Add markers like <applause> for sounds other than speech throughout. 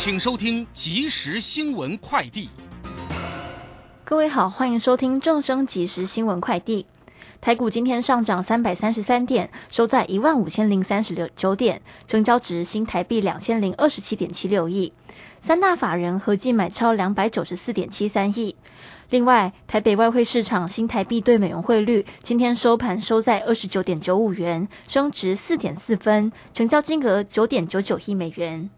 请收听即时新闻快递。各位好，欢迎收听正声即时新闻快递。台股今天上涨三百三十三点，收在一万五千零三十六九点，成交值新台币两千零二十七点七六亿，三大法人合计买超两百九十四点七三亿。另外，台北外汇市场新台币对美元汇率今天收盘收在二十九点九五元，升值四点四分，成交金额九点九九亿美元。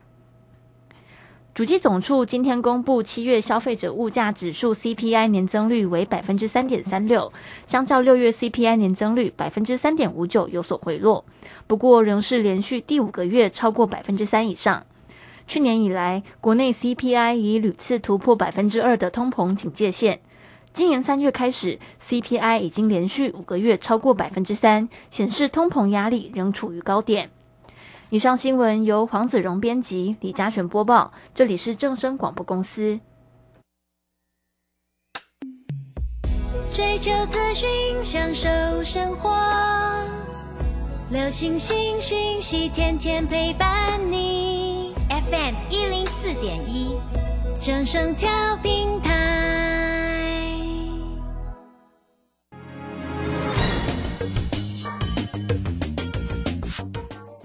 主机总处今天公布七月消费者物价指数 CPI 年增率为百分之三点三六，相较六月 CPI 年增率百分之三点五九有所回落，不过仍是连续第五个月超过百分之三以上。去年以来，国内 CPI 已屡次突破百分之二的通膨警戒线。今年三月开始，CPI 已经连续五个月超过百分之三，显示通膨压力仍处于高点。以上新闻由黄子荣编辑，李嘉璇播报。这里是正声广播公司。追求资讯，享受生活，流星星讯息，天天陪伴你。FM 一零四点一，正声调平台。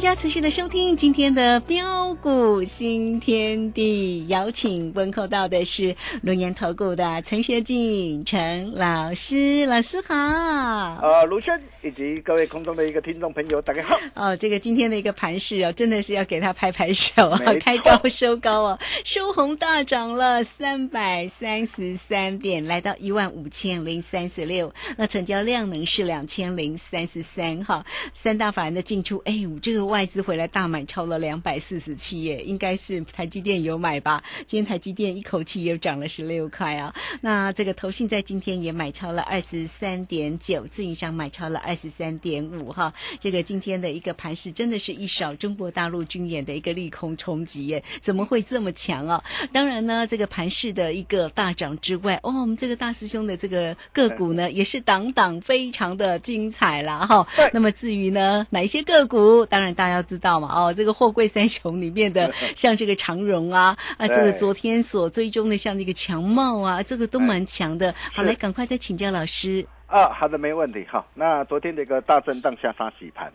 家持续的收听今天的标股新天地，邀请问候到的是龙岩投顾的陈学进陈老师，老师好。呃，卢轩以及各位空中的一个听众朋友，大家好。哦，这个今天的一个盘势哦，真的是要给他拍拍手啊，开高收高哦，收红大涨了三百三十三点，来到一万五千零三十六，那成交量能是两千零三十三哈，三大法人的进出，哎。这个外资回来大买超了两百四十七耶，应该是台积电有买吧？今天台积电一口气又涨了十六块啊！那这个投信在今天也买超了二十三点九，自营商买超了二十三点五哈。这个今天的一个盘势真的是一扫中国大陆军演的一个利空冲击耶，怎么会这么强啊？当然呢，这个盘势的一个大涨之外，哦，我们这个大师兄的这个个股呢，也是档档非常的精彩啦哈。那么至于呢，哪一些个股？当然，大家知道嘛，哦，这个货柜三雄里面的，<laughs> 像这个长荣啊，啊，这个昨天所追踪的，像这个强茂啊，这个都蛮强的。好，来，赶快再请教老师。啊，好的，没问题。好，那昨天的一个大震荡下杀洗盘，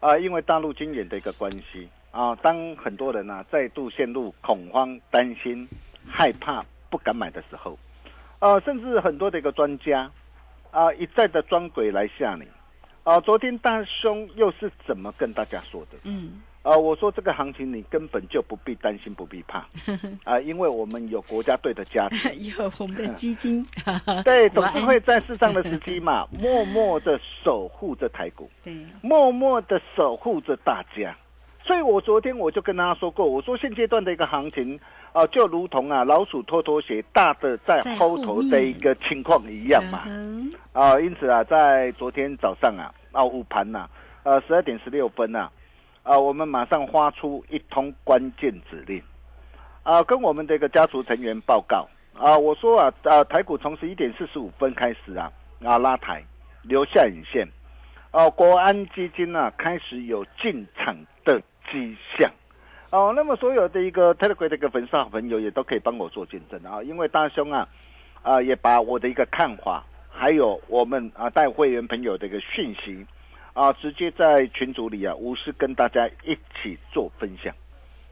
啊，因为大陆军演的一个关系啊，当很多人呢再度陷入恐慌、担心、害怕、不敢买的时候，啊，甚至很多的一个专家啊一再的装鬼来吓你。啊，昨天大兄又是怎么跟大家说的？嗯，啊，我说这个行情你根本就不必担心，不必怕，<laughs> 啊，因为我们有国家队的加持，<laughs> 有我们的基金，<laughs> 对，总是会在适当的时机嘛，默默的守护着台股，对，默默的守护着大家。所以我昨天我就跟大家说过，我说现阶段的一个行情啊，就如同啊老鼠拖拖鞋，大的在后头的一个情况一样嘛。啊，因此啊，在昨天早上啊，啊午盘呐，呃十二点十六分呐，啊我们马上发出一通关键指令，啊跟我们的一个家族成员报告。啊，我说啊啊台股从十一点四十五分开始啊啊拉抬留下影线，哦国安基金呢开始有进场的。迹象，哦，那么所有的一个 Telegram 的一个粉丝好朋友也都可以帮我做见证啊，因为大兄啊，啊也把我的一个看法，还有我们啊带会员朋友的一个讯息，啊，直接在群组里啊，无私跟大家一起做分享。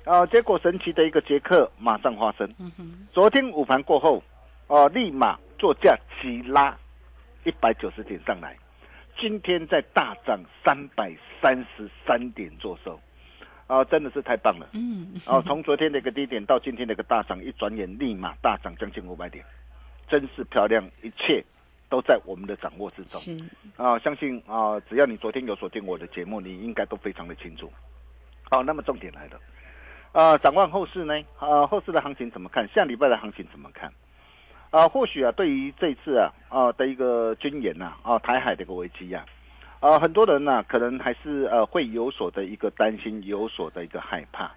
啊，结果神奇的一个杰克马上发生。昨天午盘过后，啊，立马作价急拉一百九十点上来，今天在大涨三百三十三点做收，啊，真的是太棒了。嗯，哦，从昨天的一个低点到今天的一个大涨，一转眼立马大涨将近五百点，真是漂亮，一切都在我们的掌握之中。是，啊，相信啊，只要你昨天有锁定我的节目，你应该都非常的清楚。好，那么重点来了，啊，展望后市呢？啊，后市的行情怎么看？下礼拜的行情怎么看？啊，或许啊，对于这次啊啊的一个军演呐啊台海的一个危机呀、啊，很多人呢、可能还是呃会有所的一个担心，有所的一个害怕。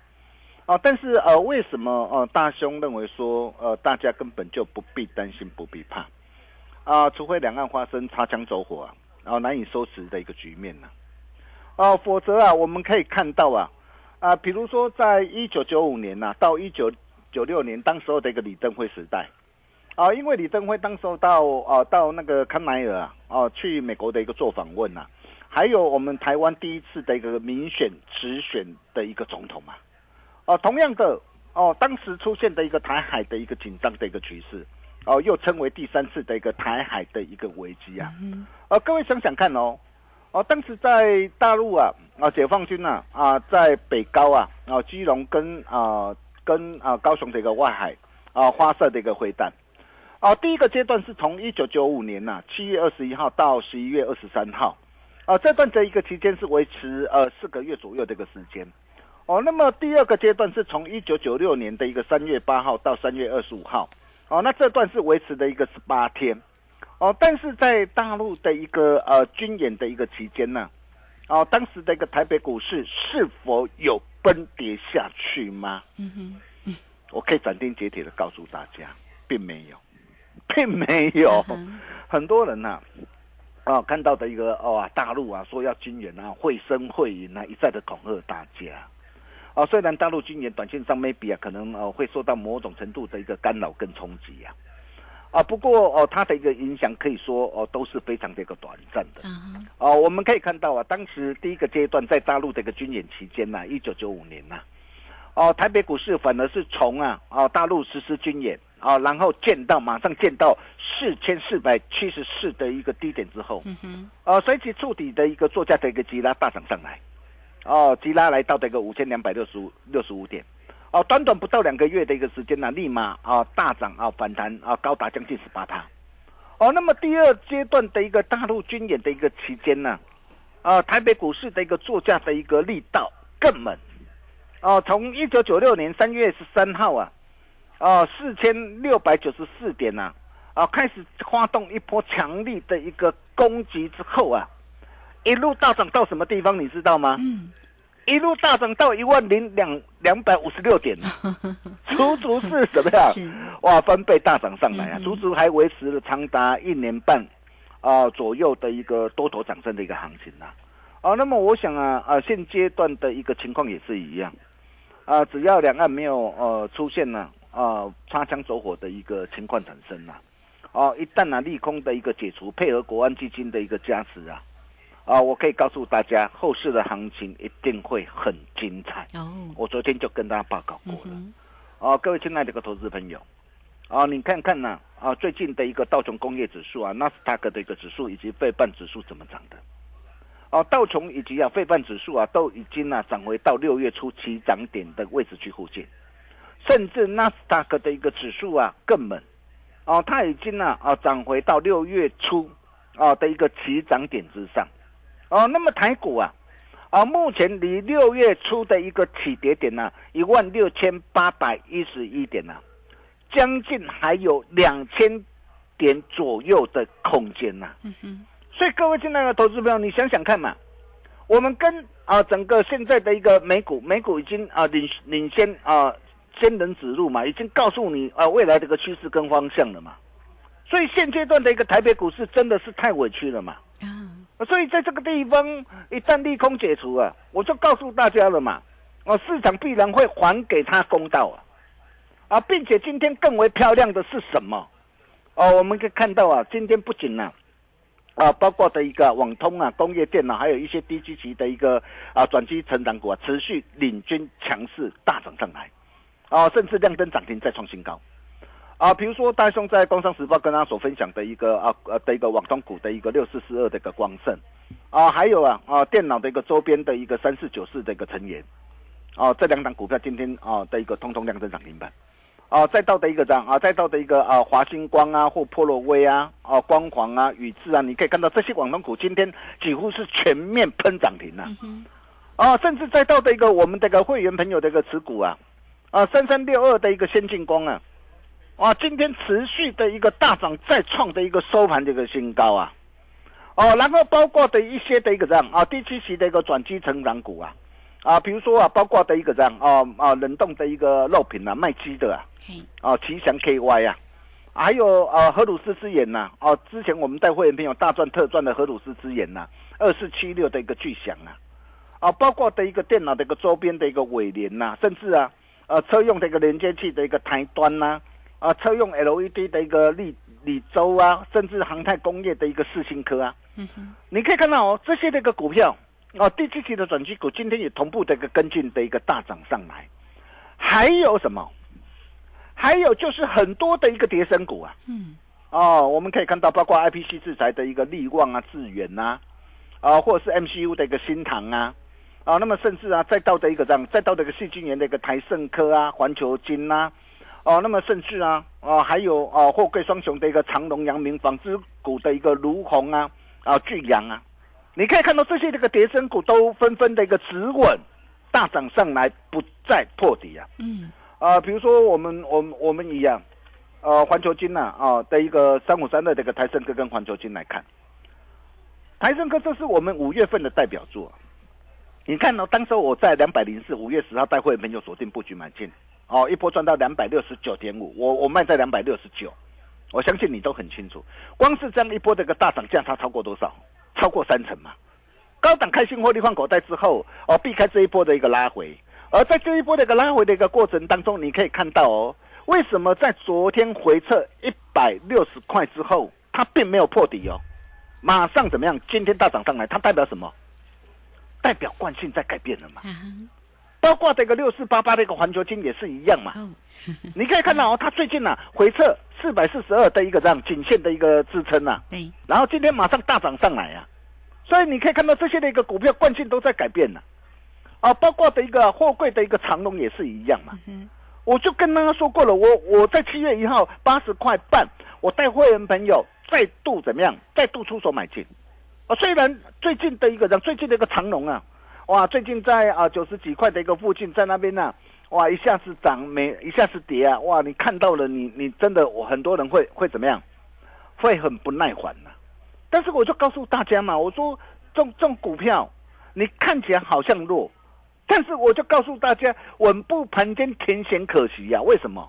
啊，但是呃，为什么呃大兄认为说呃大家根本就不必担心，不必怕？啊，除非两岸发生擦枪走火啊，然后难以收拾的一个局面呢、啊，否则啊，我们可以看到啊，啊，比如说在一九九五年呐、到一九九六年，当时候的一个李登辉时代，啊，因为李登辉当时候到啊到那个康奈尔啊，哦、去美国的一个做访问呐、还有我们台湾第一次的一个民选直选的一个总统嘛，哦、同样的哦，当时出现的一个台海的一个紧张的一个局势。哦，又称为第三次的一个台海的一个危机啊。呃，各位想想看哦，哦，当时在大陆啊，啊，解放军啊、啊，在北高啊，啊，基隆跟啊跟啊高雄的一个外海啊发射的一个飞弹。啊，第一个阶段是从一九九五年呐、七月二十一号到十一月二十三号，啊，这段的一个期间是维持呃四个月左右的一个时间。哦，那么第二个阶段是从一九九六年的一个三月八号到三月二十五号。哦，那这段是维持的一个十八天，哦，但是在大陆的一个呃军演的一个期间呢，哦，当时的一个台北股市是否有崩跌下去吗？嗯哼，我可以斩钉截铁的告诉大家，并没有，并没有。嗯很多人呐、啊，看到的一个哦啊，大陆啊说要军演啊，会声会影啊，一再的恐吓大家。啊，虽然大陆军演短线上 maybe 啊，可能呃会受到某种程度的一个干扰跟冲击啊，啊，不过哦，它的一个影响可以说哦都是非常的一个短暂的。哦，我们可以看到啊，当时第一个阶段在大陆的一个军演期间呐、1一九九五年呐、哦，台北股市反而是从啊，哦大陆实施军演啊、然后见到马上见到四千四百七十四的一个低点之后，呃，随即触底的一个作价的一个急拉大涨上来，哦，急拉来到这个五千两百六十五六十五点，哦，短短不到两个月的一个时间呢、立马啊大涨啊反弹啊高达将近十八趴，哦，那么第二阶段的一个大陆军演的一个期间呢，啊，台北股市的一个作价的一个力道更猛，哦，从一九九六年三月十三号啊，哦四千六百九十四点呐、啊，开始发动一波强力的一个攻击之后啊，一路大涨到什么地方你知道吗？嗯，一路大涨到一万零两两百五十六点，<laughs> 足足是怎么样？哇，翻倍大涨上来啊足足还维持了长达一年半啊、左右的一个多头涨升的一个行情呐、啊。那么我想啊啊，现阶段的一个情况也是一样啊，只要两岸没有呃出现呢啊擦枪走火的一个情况产生呐、哦、一旦啊、利空的一个解除，配合国安基金的一个加持啊。啊，我可以告诉大家，后市的行情一定会很精彩。哦，我昨天就跟大家报告过了。嗯，啊，各位亲爱的一个投资朋友，啊，你看看呢、啊，最近的一个道琼工业指数啊，纳斯达克的一个指数以及费半指数怎么涨的？哦、道琼以及啊费半指数啊，都已经啊涨回到六月初起涨点的位置去附近，甚至纳斯达克的一个指数啊更猛，哦，它已经呢啊涨回到六月初啊的一个起涨点之上，哦，那么台股啊。啊，目前离六月初的一个起跌点呢、一万六千八百一十一点呢、将近还有两千点左右的空间呐、嗯哼，所以各位亲爱的投资朋友，你想想看嘛，我们跟啊整个现在的一个美股，美股已经啊领领先啊先人指路嘛，已经告诉你啊未来的一个趋势跟方向了嘛。所以现阶段的一个台北股市真的是太委屈了嘛。啊，所以在这个地方，一旦利空解除啊，我就告诉大家了嘛，哦，市场必然会还给他公道啊，啊，并且今天更为漂亮的是什么？哦，我们可以看到啊，今天不仅呢、啊，包括的一个网通啊、工业电脑，还有一些低基期的一个啊转机成长股啊，持续领军强势大涨上来，啊，甚至亮灯涨停再创新高。啊，比如说大兄在《工商时报》跟他所分享的一个啊呃的一个网通股的一个六四四二的一个光盛，啊，还有啊啊电脑的一个周边的一个三四九四的一个成研，啊，这两档股票今天啊的一个通通量增涨停板，啊，再到的一个这样啊，再到的一个啊华星光啊或波罗威啊啊光环啊宇智啊，你可以看到这些网通股今天几乎是全面喷涨停啊，啊，甚至再到的一个我们这个会员朋友的一个持股啊，啊三三六二的一个先进光啊。哇，今天持续的一个大涨，再创的一个收盘的一个新高啊！哦，然后包括的一些的一个这样啊，第七期的一个转基成长股啊，啊，比如说啊，包括的一个这样啊啊，冷冻的一个肉品啊，卖鸡的啊，啊，吉祥 KY 啊，还有啊，荷鲁斯之眼呐，哦，之前我们带会员朋友大赚特赚的荷鲁斯之眼呐，二四七六的一个巨响啊，啊，包括的一个电脑的一个周边的一个尾联呐，甚至啊，呃，车用的一个连接器的一个台端呐。啊，车用 LED 的一个立立州啊，甚至航太工业的一个四星科啊，嗯哼，你可以看到哦，这些的一个股票哦，第七期的转机股今天也同步的一个跟进的一个大涨上来，还有什么？还有就是很多的一个叠升股啊，嗯，哦，我们可以看到包括 IPC 制裁的一个利旺啊、致远呐，啊，或者是 MCU 的一个新唐啊，啊，那么甚至啊，再到的一个这样，再到的一个细菌源的一个台盛科啊、环球金呐。哦，那么甚至啊，哦，还有哦，货柜双雄的一个长隆、阳明纺织股的一个卢红啊，啊，巨阳啊，你可以看到这些这个叠升股都纷纷的一个止稳大涨上来，不再破底啊。嗯。啊，比如说我们我们我们一样，呃，环球金呐啊的一个三五三的这个台盛科跟环球金来看，台盛科这是我们五月份的代表作。你看到当时我在两百零四五月十号带会朋友锁定布局买进。哦，一波赚到两百六十九点五，我我卖在两百六十九，我相信你都很清楚。光是这样一波这个大涨价差超过多少？超过三成嘛。高档开心获利换口袋之后，哦，避开这一波的一个拉回。而在这一波的一个拉回的一个过程当中，你可以看到哦，为什么在昨天回撤一百六十块之后，它并没有破底哦，马上怎么样？今天大涨上来，它代表什么？代表惯性在改变了嘛？包括这个六四八八的一个环球金也是一样嘛，<laughs> <laughs> 你可以看到哦，它最近呢回撤四百四十二的一个这样颈线的一个支撑呐，对，然后今天马上大涨上来啊，所以你可以看到这些的一个股票惯性都在改变呢，啊，包括的一个货柜的一个长龙也是一样嘛，我就跟大家说过了，我我在七月一号八十块半，我带会员朋友再度怎么样，再度出手买进，啊，虽然最近的一个最近的一个长龙啊。哇，最近在啊九十几块的一个附近，在那边呢，哇，一下子涨没，一下子跌啊，哇，你看到了，你你真的，我很多人会会怎么样，会很不耐烦呐。但是我就告诉大家嘛，我说这种股票，你看起来好像弱，但是我就告诉大家，稳步盘间，甜咸可惜呀。为什么？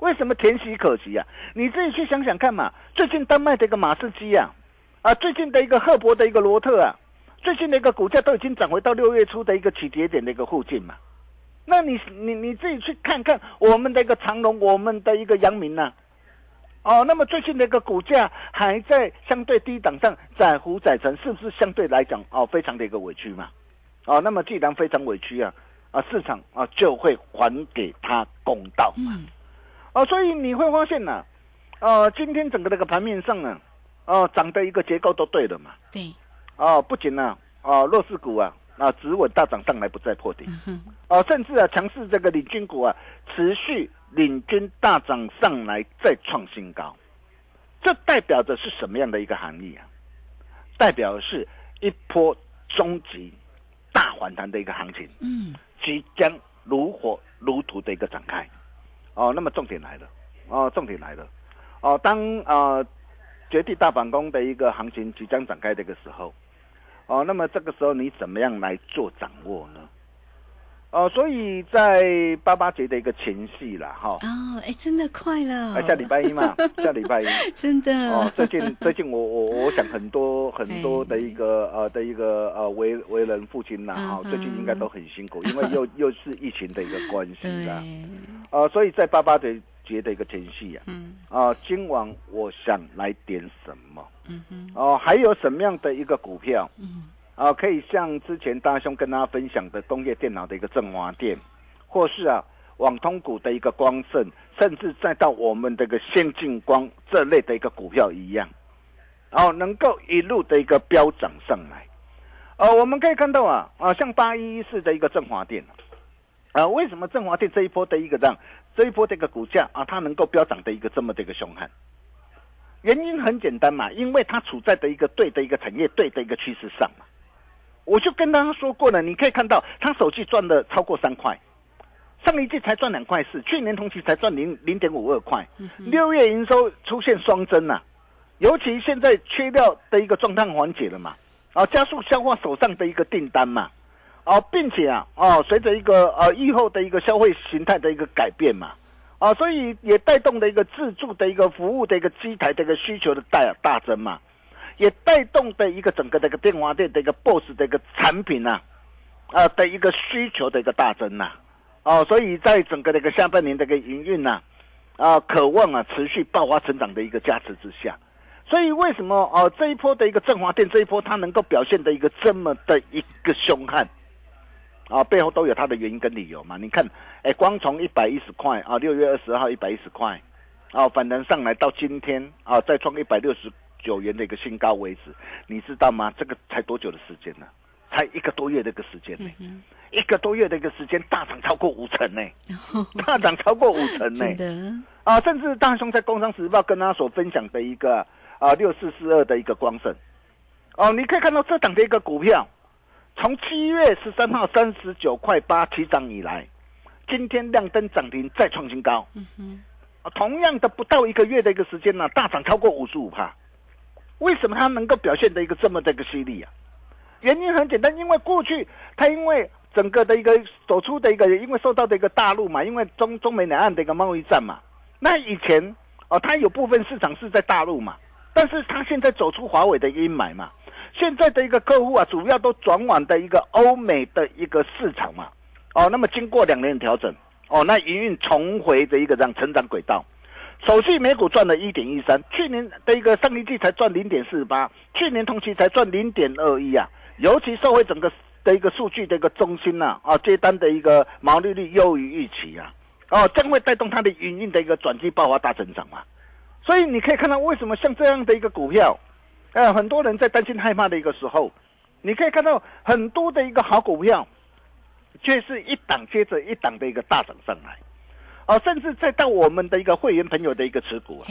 为什么甜喜可惜呀？你自己去想想看嘛。最近丹麦的一个马士基啊，啊，最近的一个赫伯的一个罗特啊。最近的一个股价都已经涨回到六月初的一个起跌点的一个附近嘛，那你你你自己去看看我们的一个长隆，我们的一个阳明呢？哦，那么最近的一个股价还在相对低档上载浮载沉，是不是相对来讲哦非常的一个委屈嘛？哦，那么既然非常委屈啊，啊市场啊就会还给他公道嘛。哦，所以你会发现呢，呃，今天整个那个盘面上呢，哦涨的一个结构都对了嘛。对。哦，不仅呢，哦，弱势股啊，啊，止稳大涨上来，不再破底，哦，甚至啊，强势这个领军股啊，持续领军大涨上来，再创新高，这代表着是什么样的一个含义啊？代表是一波终极大反弹的一个行情，嗯，即将如火如荼的一个展开，哦，那么重点来了，哦，重点来了，哦，当啊绝地大反攻的一个行情即将展开的一个时候。哦，那么这个时候你怎么样来做掌握呢？哦，所以在八八节的一个前戏了哈。哦，哎，真的快了。下礼拜一嘛，<laughs> 下礼拜一。真的。哦，最近最近我我我想很多很多的一个呃的一个呃为为人父亲呐，哈，最近应该都很辛苦，因为又 <laughs> 又是疫情的一个关系啦。呃，所以在八八节节的一个前戏啊，嗯，啊，今晚我想来点什么？哦，还有什么样的一个股票？嗯，啊，可以像之前大兄跟大家分享的工业电脑的一个振华电，或是啊网通股的一个光盛，甚至再到我们这个先进光这类的一个股票一样，哦，能够一路的一个飙涨上来。呃，我们可以看到啊啊，像八一一四的一个振华电，啊，为什么振华电这一波的一个让这一波这个股价啊，它能够飙涨的一个这么的一个凶悍？原因很简单嘛，因为它处在的一个对的一个产业对的一个趋势上嘛。我就跟大家说过了，你可以看到它手机赚了超过三块，上一季才赚两块四，去年同期才赚零零点五二块，六月营收出现双增呐、尤其现在缺料的一个状态缓解了嘛，啊，加速消化手上的一个订单嘛，啊，并且啊，哦，随着一个呃疫后的一个消费形态的一个改变嘛，啊，所以也带动的一个自助的一个服务的一个机台的一个需求的大大增嘛，也带动的一个整个的一个电话店的一个 BOSS 的一个产品呐、啊，的一个需求的一个大增呐、哦，所以在整个的一个下半年的一个营运呐、啊，渴望啊持续爆发成长的一个加持之下，所以为什么哦这一波的一个振华店这一波它能够表现的一个这么的一个凶悍？啊，背后都有它的原因跟理由嘛。你看，哎，光从一百一十块啊，六月二十号一百一十块，啊，反弹上来到今天啊，再创一百六十九元的一个新高为止，你知道吗？这个才多久的时间呢？才一个多月的一个时间呢、一个多月的一个时间，大涨超过五成呢、<laughs> 大涨超过五成呢、啊，甚至大雄在《工商时报》跟他所分享的一个啊六四四二的一个光盛，哦，你可以看到这档的一个股票，从七月十三号三十九块八起涨以来，今天亮灯涨停再创新高，啊同样的不到一个月的一个时间呢、大涨超过五十五帕，为什么它能够表现的一个这么的一个犀利啊？原因很简单，因为过去它因为整个的一个走出的一个，因为受到的一个大陆嘛，因为中中美两岸的一个贸易战嘛，那以前哦，它有部分市场是在大陆嘛，但是它现在走出华为的阴霾嘛，现在的一个客户啊，主要都转往的一个欧美的一个市场嘛，哦，那么经过两年调整，哦，那营运重回的一个这样成长轨道。首季每股赚了一点一三，去年的一个上一季才赚零点四八，去年同期才赚零点二一啊。尤其社会整个的一个数据的一个中心呐、啊，接单的一个毛利率优于预期啊，哦，将会带动它的营运的一个转机爆发大增长嘛。所以你可以看到，为什么像这样的一个股票，呃，很多人在担心害怕的一个时候，你可以看到很多的一个好股票，却是一档接着一档的一个大涨上来，哦，甚至再到我们的一个会员朋友的一个持股啊，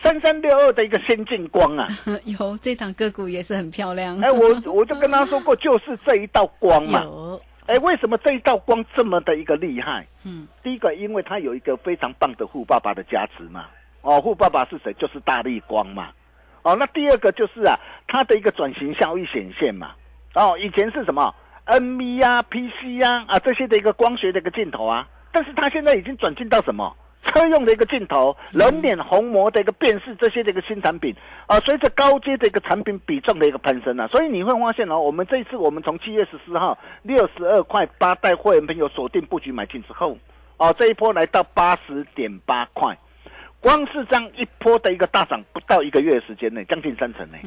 三三六二的一个先进光啊，<laughs> 有这档个股也是很漂亮，哎，我我就跟他说过，就是这一道光嘛，<laughs> 有，哎，为什么这一道光这么的一个厉害？嗯，第一个，因为它有一个非常棒的富爸爸的加持嘛。哦，富爸爸是谁？就是大力光嘛。哦，那第二个就是啊，它的一个转型效益显现嘛。哦，以前是什么 NV 啊、PC 啊啊这些的一个光学的一个镜头啊，但是它现在已经转进到什么？车用的一个镜头、人脸虹膜的一个辨识，这些的一个新产品啊，随着高阶的一个产品比重的一个攀升啊，所以你会发现哦，我们这一次我们从七月十四号六十二块八带会员朋友锁定布局买进之后，哦，这一波来到八十点八块，光是这样一波的一个大涨，不到一个月的时间内，将近三成呢，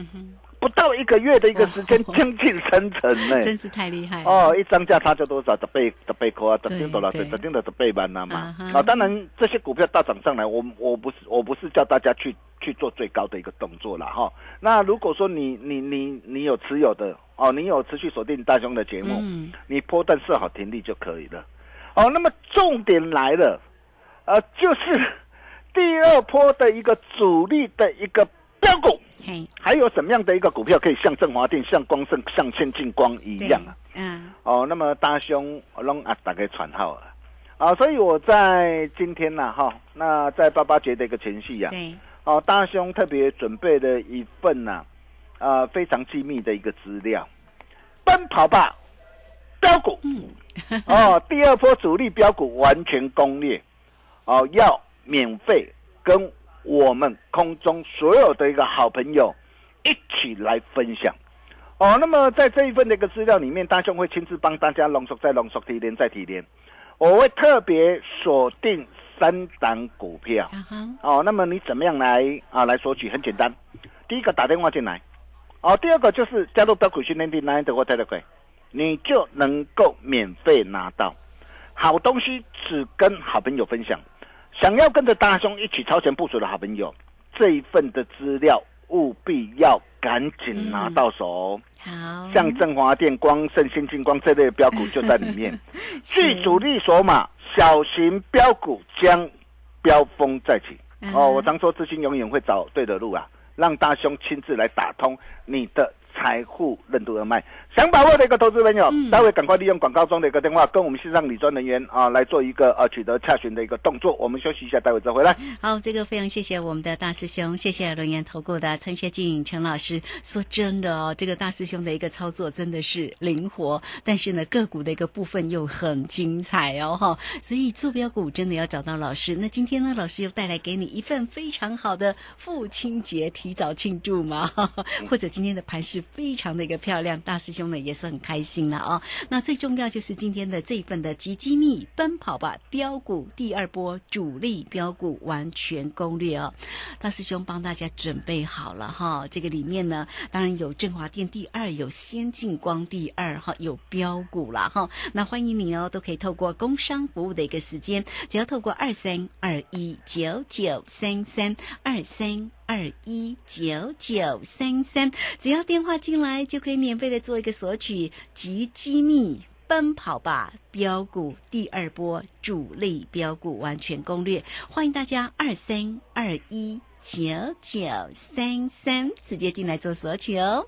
不到一个月的一个时间，将近三成呢，<laughs> 真是太厉害了哦，一张价差就多少？十倍、十倍扣啊，十对定多少？对十定的十倍班了嘛啊。当然这些股票大涨上来，我我不是我不是叫大家去去做最高的一个动作了哈。那如果说你你你你有持有的哦，你有持续锁定大兄的节目，嗯你波段设好停利就可以了。哦，那么重点来了，呃，就是第二波的一个主力的一个标股。还有什么样的一个股票可以像振华电、像光盛、像千进光一样啊？，嗯，哦，那么大兄拢啊大概传号了啊，所以我在今天呢、哈，那在八八节的一个前夕呀、对，哦，大兄特别准备了一份呢、啊，非常机密的一个资料，奔跑吧标股，嗯，哦，第二波主力标股完全攻略，哦，要免费跟我们空中所有的一个好朋友一起来分享。哦，那么在这一份的一个资料里面，大兄会亲自帮大家浓缩再浓缩、提炼再提炼。我会特别锁定三档股票。哦，那么你怎么样来啊来索取？很简单，第一个打电话进来，哦，第二个就是加入标股训练营，Nine 的或 Telegram，你就能够免费拿到好东西，只跟好朋友分享。想要跟着大兄一起超前部署的好朋友，这一份的资料务必要赶紧拿到手哦。好，像振华电、光盛、先进光这类的标股就在里面。<laughs> 是据主力索码，小型标股将飙风再起。嗯哦，我常说资金永远会找对的路啊，让大兄亲自来打通你的财富任督二脉。想把握的一个投资朋友，嗯待会赶快利用广告中的一个电话，跟我们线上理专人员啊来做一个呃取得洽询的一个动作。我们休息一下，待会再回来。好，这个非常谢谢我们的大师兄，谢谢龙岩投顾的陈学进陈老师。说真的哦，这个大师兄的一个操作真的是灵活，但是呢个股的一个部分又很精彩哦哈。所以坐标股真的要找到老师。那今天呢，老师又带来给你一份非常好的父亲节提早庆祝嘛，哈哈或者今天的盘是非常的一个漂亮，大师兄呢也是很开心了哦。那最重要就是今天的这一份的极机密奔跑吧标股第二波主力标股完全攻略哦，大师兄帮大家准备好了哈。这个里面呢，当然有振华电第二，有先进光第二哈，有标股啦哈。那欢迎你哦，都可以透过工商服务的一个时间，只要透过二三二一九九三三二三。二一九九三三，只要电话进来就可以免费的做一个索取及机密。奔跑吧标股第二波主力标股完全攻略，欢迎大家二三二一九九三三直接进来做索取哦。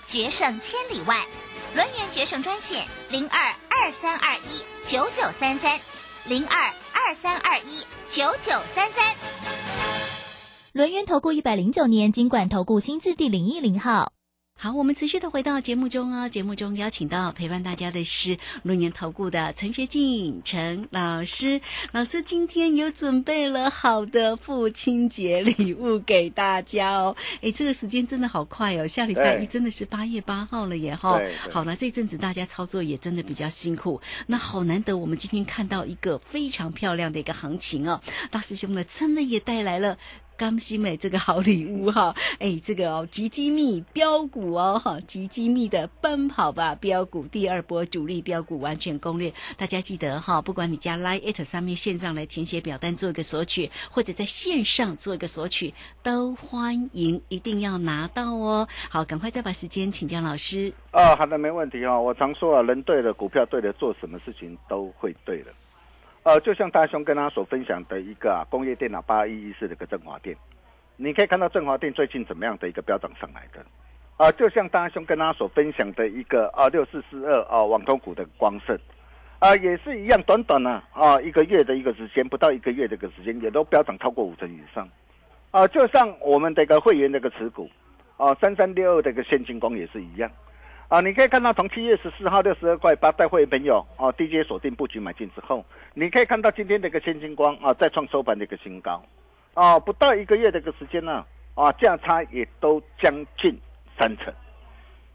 决胜千里外。轮源决胜专线零二二三二一九九三三零二二三二一九九三三。轮源投顾一百零九年经管投顾新字第零一零号。好，我们持续的回到节目中哦。节目中邀请到陪伴大家的是龙年投顾的陈学进陈老师。老师今天有准备了好的父亲节礼物给大家哦。哎，这个时间真的好快哦，下礼拜一真的是八月八号了耶哈好了，这阵子大家操作也真的比较辛苦，那好难得我们今天看到一个非常漂亮的一个行情哦。大师兄呢，真的也带来了。刚新美这个好礼物哈，<laughs> 哎，这个哦，极机密标股哦哈，极机密的奔跑吧标股第二波主力标股完全攻略，大家记得哈，不管你加 Line it 上面线上来填写表单做一个索取，或者在线上做一个索取，都欢迎，一定要拿到哦。好，赶快再把时间请教老师。哦，好的，没问题哦。我常说啊，人对了，股票对了，做什么事情都会对了。呃，就像大兄跟他所分享的一个啊，工业电脑八一一四的一个振华电，你可以看到振华电最近怎么样的一个飙涨上来的。啊、就像大兄跟他所分享的一个啊六四四二啊网通股的光盛，啊、也是一样，短短呢啊一个月的一个时间，不到一个月的一个时间，也都飙涨超过五成以上。啊、就像我们的一个会员的一个持股，啊三三六二的一个现金光也是一样。啊，你可以看到从七月十四号六十二块八带会员朋友啊，DJ 锁定布局买进之后，你可以看到今天的一个千金光啊，再创收盘的一个新高，啊，不到一个月的一个时间呢，啊，价差也都将近三成，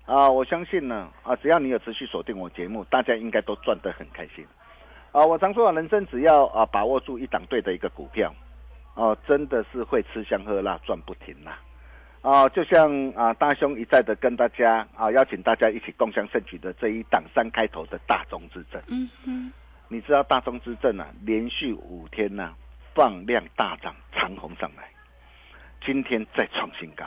啊，我相信呢，啊，只要你有持续锁定我节目，大家应该都赚得很开心，啊，我常说啊，人生只要啊把握住一档对的一个股票，哦、真的是会吃香喝辣赚不停啦。啊，就像啊大兄一再的跟大家啊邀请大家一起共享盛举的这一档三开头的大中之阵，嗯哼，你知道大中之阵啊，连续五天呢、放量大涨长虹上来，今天再创新高。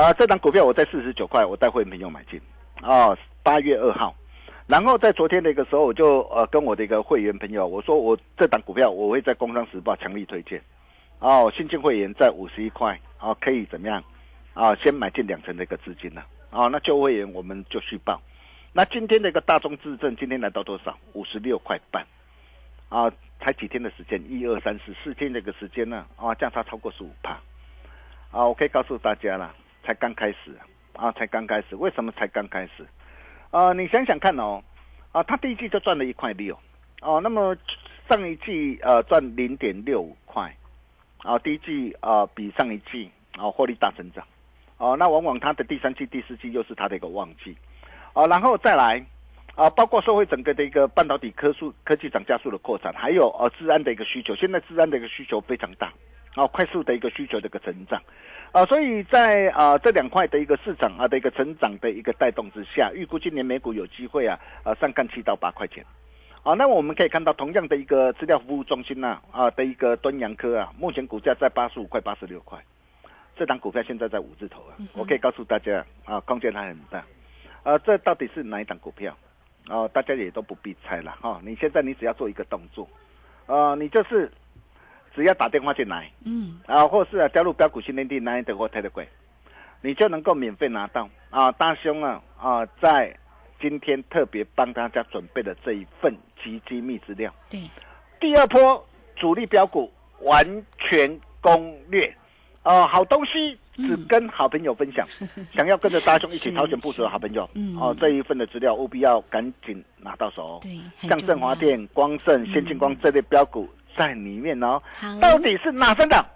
啊，这档股票我在四十九块，我带会员朋友买进。哦，八月二号，然后在昨天的一个时候，我就呃跟我的一个会员朋友我说，我这档股票我会在《工商时报》强力推荐。哦，新进会员在五十一块，哦可以怎么样？啊，先买进两成的一个资金了。哦，那旧会员我们就续报。那今天的一个大众自证今天来到多少？五十六块半。啊，才几天的时间，一二三四四天的一个时间呢？啊，价差超过十五帕。啊，我可以告诉大家了，才刚开始啊，才刚开始。为什么才刚开始？啊，你想想看哦，啊，他第一季就赚了一块六，哦，那么上一季呃赚零点六五块，啊，第一季啊比上一季啊获利大增长，哦，那往往它的第三季、第四季又是它的一个旺季，啊，然后再来啊，包括社会整个的一个半导体科速科技涨加速的扩展，还有呃治安的一个需求，现在治安的一个需求非常大，啊，快速的一个需求的一个成长。啊，所以在啊这两块的一个市场啊的一个成长的一个带动之下，预估今年美股有机会啊啊上看七到八块钱。啊，那我们可以看到同样的一个资料服务中心呐啊的一个端阳科啊，目前股价在八十五块八十六块，这档股票现在在五字头啊，我可以告诉大家啊，空间还很大。啊，这到底是哪一档股票？啊，大家也都不必猜了哈。你现在你只要做一个动作，啊，你就是。只要打电话进来，嗯，啊，或是啊加入标股训练地南德或泰德贵，你就能够免费拿到啊大兄啊啊在今天特别帮大家准备的这一份极机密资料。对，第二波主力标股完全攻略，哦，好东西只跟好朋友分享，<laughs> 想要跟着大兄一起掏钱部署的好朋友，嗯，哦这一份的资料务必要赶紧拿到手。对，像振华电、光盛、先进光这类标股。在里面哦，到底是哪三档？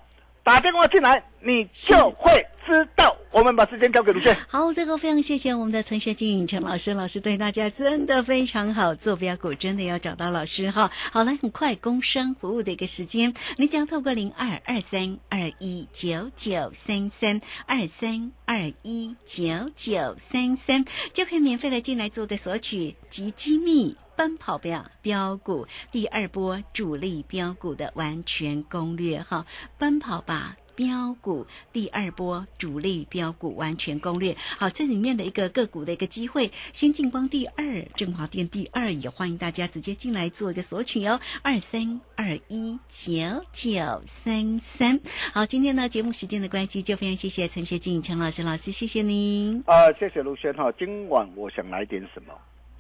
打电话进来，你就会知道。我们把时间交给卢轩。好，最后非常谢谢我们的陈学静陈老师，老师对大家真的非常好。坐标股真的要找到老师哈。好了，很快工商服务的一个时间，你只要透过零二二三二一九九三三二三二一九九三三，就可以免费的进来做个索取及机密。奔跑标标股第二波主力标股的完全攻略哈，奔跑吧标股第二波主力标股完全攻略。好，这里面的一个个股的一个机会，先进光第二，振华电第二，也欢迎大家直接进来做一个索取哦，二三二一九九三三。好，今天呢节目时间的关系，就非常谢谢陈学静陈老师老师，谢谢您。啊，谢谢卢轩哈，今晚我想来点什么？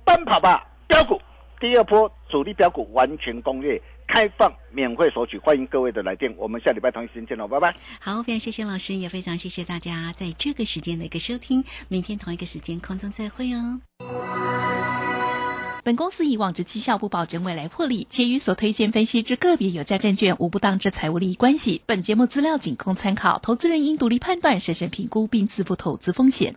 奔跑吧标股。第二波主力标股完全攻略开放免费索取，欢迎各位的来电。我们下礼拜同一时间见喽，拜拜。好，非常谢谢老师，也非常谢谢大家在这个时间的一个收听。明天同一个时间空中再会哦。本公司以往之绩效不保证未来获利，且与所推荐分析之个别有价证券无不当之财务利益关系。本节目资料仅供参考，投资人应独立判断、审慎评估并自负投资风险。